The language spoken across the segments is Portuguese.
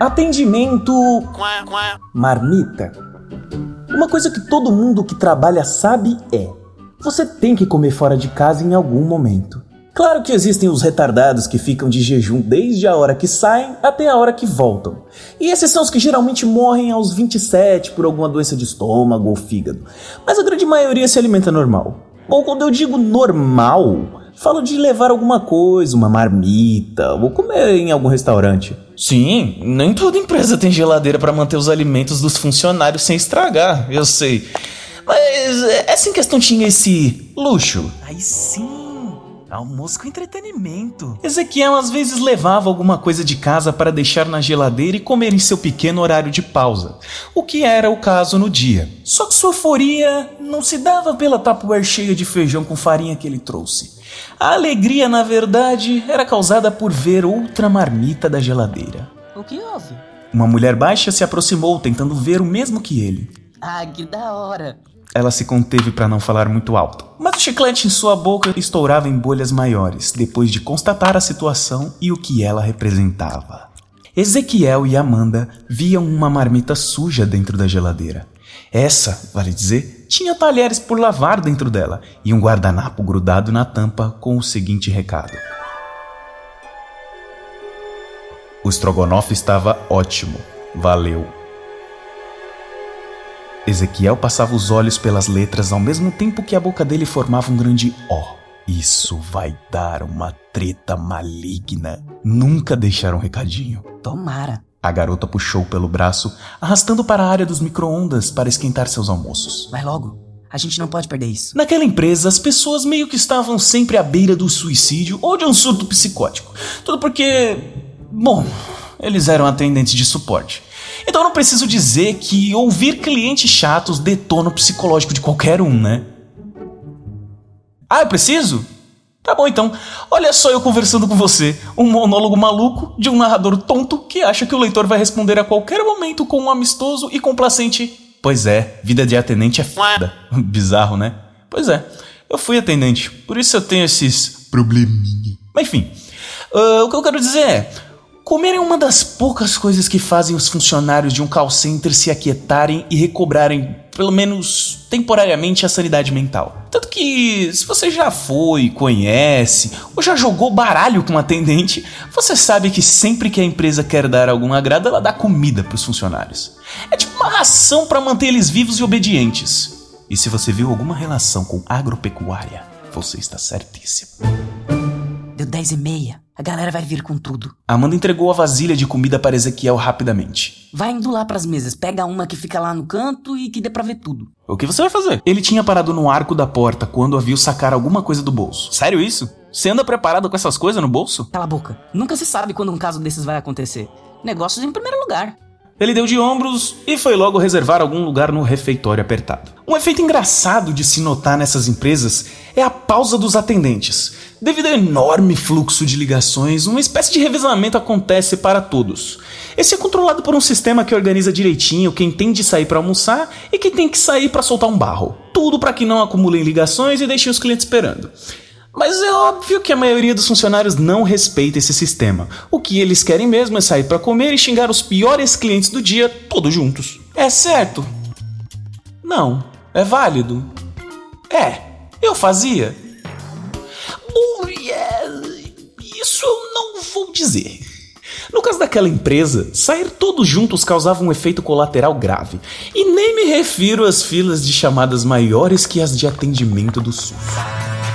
Atendimento. Marmita. Uma coisa que todo mundo que trabalha sabe é: você tem que comer fora de casa em algum momento. Claro que existem os retardados que ficam de jejum desde a hora que saem até a hora que voltam. E esses são os que geralmente morrem aos 27 por alguma doença de estômago ou fígado. Mas a grande maioria se alimenta normal. Ou quando eu digo normal, falo de levar alguma coisa, uma marmita, ou comer em algum restaurante. Sim, nem toda empresa tem geladeira para manter os alimentos dos funcionários sem estragar, eu sei. Mas essa em questão tinha esse luxo. Aí sim. Almoço com entretenimento. Ezequiel às vezes levava alguma coisa de casa para deixar na geladeira e comer em seu pequeno horário de pausa, o que era o caso no dia. Só que sua euforia não se dava pela tapuer cheia de feijão com farinha que ele trouxe. A alegria, na verdade, era causada por ver outra marmita da geladeira. O que houve? Uma mulher baixa se aproximou, tentando ver o mesmo que ele. Ah, que da hora! Ela se conteve para não falar muito alto, mas o chiclete em sua boca estourava em bolhas maiores depois de constatar a situação e o que ela representava. Ezequiel e Amanda viam uma marmita suja dentro da geladeira. Essa, vale dizer, tinha talheres por lavar dentro dela e um guardanapo grudado na tampa com o seguinte recado: O estrogonofe estava ótimo, valeu. Ezequiel passava os olhos pelas letras ao mesmo tempo que a boca dele formava um grande O. Isso vai dar uma treta maligna. Nunca deixaram um recadinho. Tomara. A garota puxou pelo braço, arrastando para a área dos micro-ondas para esquentar seus almoços. Vai logo. A gente não pode perder isso. Naquela empresa, as pessoas meio que estavam sempre à beira do suicídio ou de um surto psicótico. Tudo porque. Bom, eles eram atendentes de suporte. Então eu não preciso dizer que ouvir clientes chatos detona o psicológico de qualquer um, né? Ah, eu preciso? Tá bom então. Olha só eu conversando com você, um monólogo maluco de um narrador tonto que acha que o leitor vai responder a qualquer momento com um amistoso e complacente. Pois é, vida de atendente é foda. Bizarro, né? Pois é, eu fui atendente, por isso eu tenho esses probleminha. Mas enfim, uh, o que eu quero dizer é Comer é uma das poucas coisas que fazem os funcionários de um call center se aquietarem e recobrarem, pelo menos temporariamente, a sanidade mental. Tanto que, se você já foi, conhece ou já jogou baralho com um atendente, você sabe que sempre que a empresa quer dar algum agrado, ela dá comida para os funcionários. É tipo uma ração para manter eles vivos e obedientes. E se você viu alguma relação com agropecuária, você está certíssimo. 10 e meia. A galera vai vir com tudo. Amanda entregou a vasilha de comida para Ezequiel rapidamente. Vai indo lá pras mesas, pega uma que fica lá no canto e que dê pra ver tudo. O que você vai fazer? Ele tinha parado no arco da porta quando a viu sacar alguma coisa do bolso. Sério isso? Você anda preparado com essas coisas no bolso? Cala a boca. Nunca se sabe quando um caso desses vai acontecer. Negócios em primeiro lugar. Ele deu de ombros e foi logo reservar algum lugar no refeitório apertado. Um efeito engraçado de se notar nessas empresas é a pausa dos atendentes. Devido ao enorme fluxo de ligações, uma espécie de revezamento acontece para todos. Esse é controlado por um sistema que organiza direitinho quem tem de sair para almoçar e quem tem que sair para soltar um barro. Tudo para que não acumulem ligações e deixem os clientes esperando. Mas é óbvio que a maioria dos funcionários não respeita esse sistema. O que eles querem mesmo é sair para comer e xingar os piores clientes do dia todos juntos. É certo? Não. É válido? É. Eu fazia? Bom, isso eu não vou dizer. No caso daquela empresa, sair todos juntos causava um efeito colateral grave. E nem me refiro às filas de chamadas maiores que as de atendimento do SUS.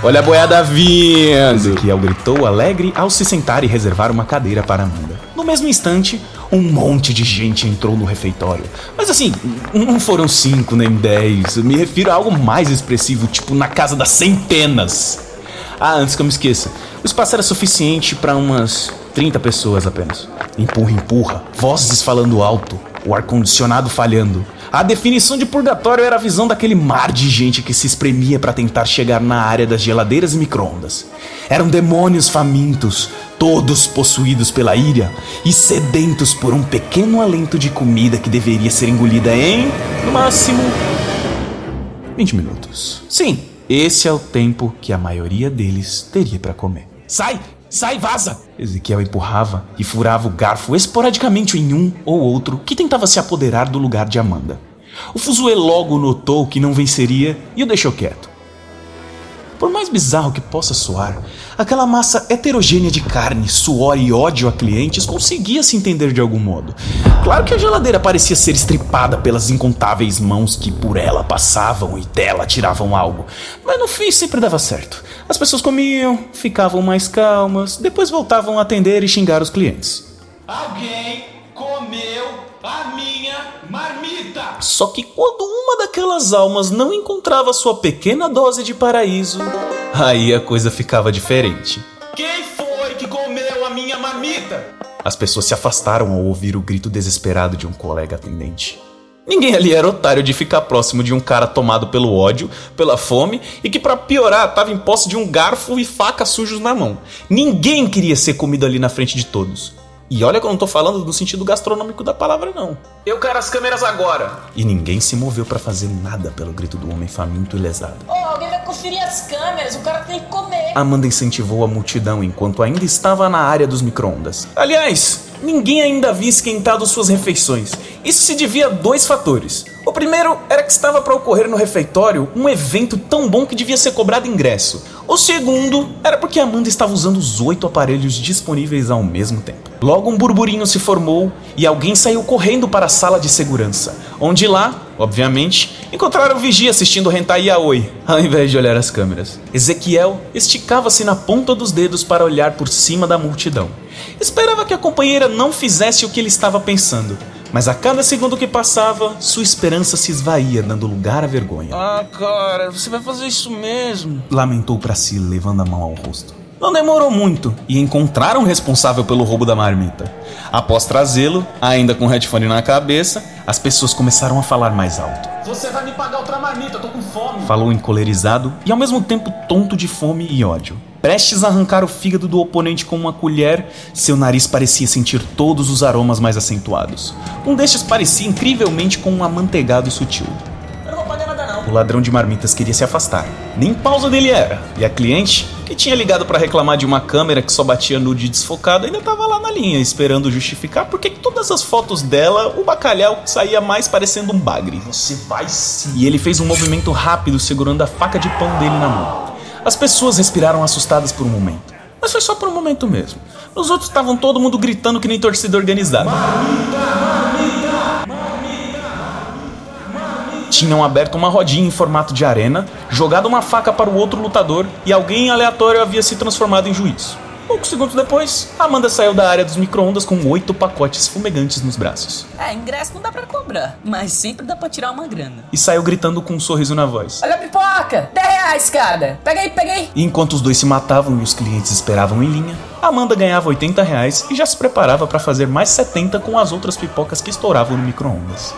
Olha a boiada vindo! Ezequiel gritou alegre ao se sentar e reservar uma cadeira para Amanda. No mesmo instante, um monte de gente entrou no refeitório. Mas assim, não foram cinco nem dez. Eu me refiro a algo mais expressivo, tipo na casa das centenas. Ah, antes que eu me esqueça, o espaço era suficiente para umas 30 pessoas apenas. Empurra, empurra, vozes falando alto, o ar-condicionado falhando. A definição de purgatório era a visão daquele mar de gente que se espremia para tentar chegar na área das geladeiras e microondas. Eram demônios famintos, todos possuídos pela ira e sedentos por um pequeno alento de comida que deveria ser engolida em, no máximo, 20 minutos. Sim, esse é o tempo que a maioria deles teria para comer. Sai! Sai, vaza! Ezequiel empurrava e furava o garfo esporadicamente em um ou outro que tentava se apoderar do lugar de Amanda. O Fuzue logo notou que não venceria e o deixou quieto. Por mais bizarro que possa soar, aquela massa heterogênea de carne, suor e ódio a clientes conseguia se entender de algum modo. Claro que a geladeira parecia ser estripada pelas incontáveis mãos que por ela passavam e dela tiravam algo, mas no fim sempre dava certo. As pessoas comiam, ficavam mais calmas, depois voltavam a atender e xingar os clientes. Alguém comeu a minha marmita! Só que quando uma daquelas almas não encontrava sua pequena dose de paraíso, aí a coisa ficava diferente. Quem foi que comeu a minha marmita? As pessoas se afastaram ao ouvir o grito desesperado de um colega atendente. Ninguém ali era otário de ficar próximo de um cara tomado pelo ódio, pela fome e que, para piorar, estava em posse de um garfo e faca sujos na mão. Ninguém queria ser comido ali na frente de todos. E olha que eu não tô falando no sentido gastronômico da palavra, não. Eu quero as câmeras agora! E ninguém se moveu para fazer nada pelo grito do homem faminto e lesado. Oh, alguém vai conferir as câmeras, o cara tem que comer. Amanda incentivou a multidão enquanto ainda estava na área dos micro-ondas. Aliás, ninguém ainda havia esquentado suas refeições. Isso se devia a dois fatores. O primeiro era que estava para ocorrer no refeitório um evento tão bom que devia ser cobrado ingresso. O segundo era porque Amanda estava usando os oito aparelhos disponíveis ao mesmo tempo. Logo um burburinho se formou e alguém saiu correndo para a sala de segurança, onde lá, obviamente, encontraram o vigia assistindo Hentai Yaoi, ao invés de olhar as câmeras. Ezequiel esticava-se na ponta dos dedos para olhar por cima da multidão. Esperava que a companheira não fizesse o que ele estava pensando, mas a cada segundo que passava, sua esperança se esvaía, dando lugar à vergonha. Ah, cara, você vai fazer isso mesmo? Lamentou para si, levando a mão ao rosto. Não demorou muito e encontraram o responsável pelo roubo da marmita. Após trazê-lo, ainda com o headphone na cabeça, as pessoas começaram a falar mais alto. Você vai me pagar outra marmita, eu tô com fome. Falou encolerizado e ao mesmo tempo tonto de fome e ódio. Prestes a arrancar o fígado do oponente com uma colher, seu nariz parecia sentir todos os aromas mais acentuados. Um destes parecia incrivelmente com um amanteigado sutil. O ladrão de marmitas queria se afastar. Nem pausa dele era. E a cliente, que tinha ligado para reclamar de uma câmera que só batia nude desfocado, ainda estava lá na linha, esperando justificar porque todas as fotos dela, o bacalhau saía mais parecendo um bagre. Você vai sim. E ele fez um movimento rápido segurando a faca de pão dele na mão. As pessoas respiraram assustadas por um momento. Mas foi só por um momento mesmo. Os outros estavam todo mundo gritando que nem torcida organizada. Tinham aberto uma rodinha em formato de arena, jogado uma faca para o outro lutador e alguém aleatório havia se transformado em juiz. Poucos segundos depois, Amanda saiu da área dos micro-ondas com oito pacotes fumegantes nos braços. É, ingresso não dá pra cobrar, mas sempre dá pra tirar uma grana. E saiu gritando com um sorriso na voz. Olha a pipoca! 10 reais, cara! Pega aí, pega aí! E enquanto os dois se matavam e os clientes esperavam em linha, Amanda ganhava 80 reais e já se preparava para fazer mais 70 com as outras pipocas que estouravam no micro-ondas.